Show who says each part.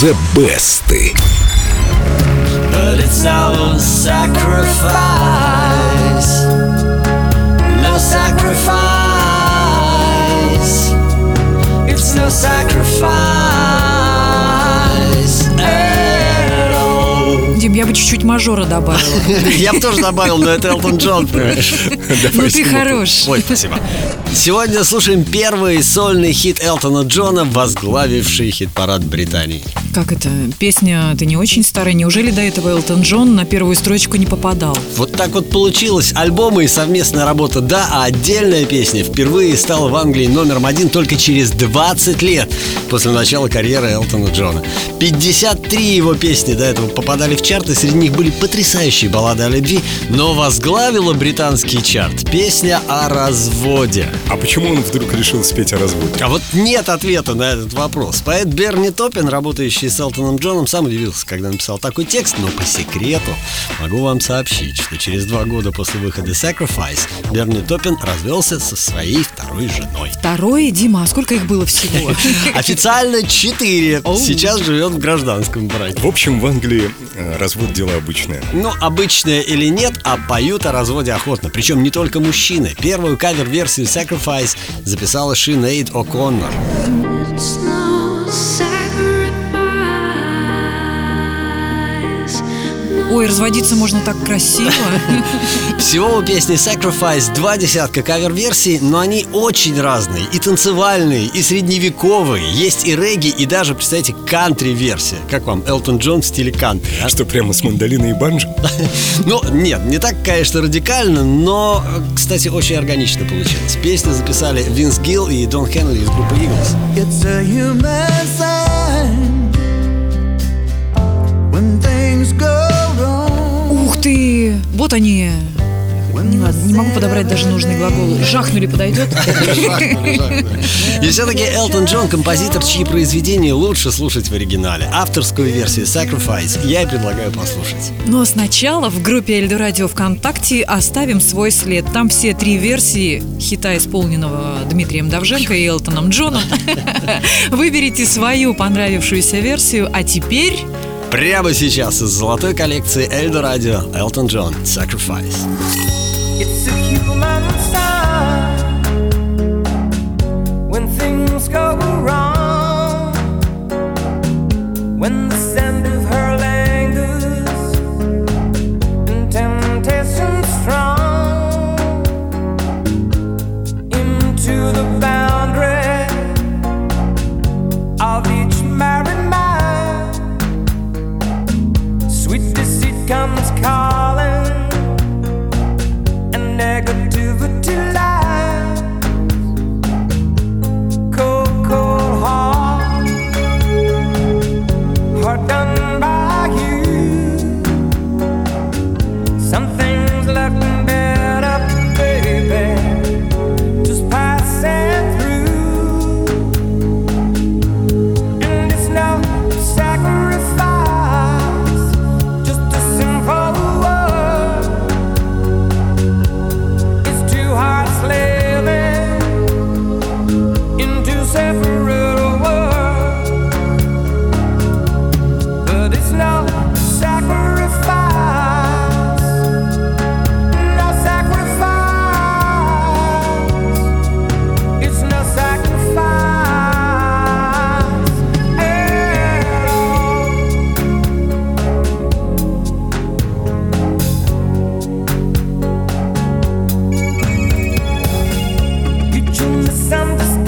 Speaker 1: The Best.
Speaker 2: But it's our sacrifice.
Speaker 3: Чуть-чуть мажора добавила.
Speaker 4: Я бы тоже добавил, но это Элтон Джон, понимаешь?
Speaker 3: Ну ты хорош.
Speaker 4: Ой, спасибо. Сегодня слушаем первый сольный хит Элтона Джона, возглавивший хит-парад Британии.
Speaker 3: Как это? Песня ты не очень старая. Неужели до этого Элтон Джон на первую строчку не попадал?
Speaker 4: Вот так вот получилось. Альбомы и совместная работа, да, а отдельная песня впервые стала в Англии номером один только через 20 лет после начала карьеры Элтона Джона. 53 его песни до этого попадали в чарты, среди них были потрясающие баллады о любви, но возглавила британский чарт песня о разводе.
Speaker 1: А почему он вдруг решил спеть о разводе?
Speaker 4: А вот нет ответа на этот вопрос. Поэт Берни Топпин, работающий с Элтоном Джоном, сам удивился, когда написал такой текст, но по секрету могу вам сообщить, что через два года после выхода Sacrifice Берни Топпин развелся со своей второй женой.
Speaker 3: Второе, Дима, а сколько их было всего?
Speaker 4: Официально четыре. Сейчас живет в гражданском браке.
Speaker 1: В общем, в Англии э, развод дело обычное.
Speaker 4: Ну, обычное или нет, а поют о разводе охотно. Причем не только мужчины. Первую кавер-версию Sacrifice записала Шинейд О'Коннор.
Speaker 3: Ой, разводиться можно так красиво.
Speaker 4: Всего у песни Sacrifice два десятка кавер-версий, но они очень разные. И танцевальные, и средневековые. Есть и регги, и даже, представьте, кантри-версия. Как вам, Элтон Джон в стиле кантри? а?
Speaker 1: Что, прямо с мандолиной и банджо?
Speaker 4: Ну, нет, не так, конечно, радикально, но, кстати, очень органично получилось. Песню записали Винс Гилл и Дон Хенли из группы Eagles.
Speaker 5: It's a human
Speaker 3: Вот они. Не, ладно, не могу подобрать даже нужные глаголы. Жахнули подойдет?
Speaker 4: И все-таки Элтон Джон композитор, чьи произведения лучше слушать в оригинале. Авторскую версию Sacrifice я и предлагаю послушать.
Speaker 3: Но сначала в группе Эльдо Радио ВКонтакте оставим свой след. Там все три версии хита, исполненного Дмитрием Давженко и Элтоном Джоном. Выберите свою понравившуюся версию, а теперь...
Speaker 4: Прямо сейчас из золотой коллекции Эльдо Радио Элтон Джон Sacrifice.
Speaker 2: It's a misunderstood.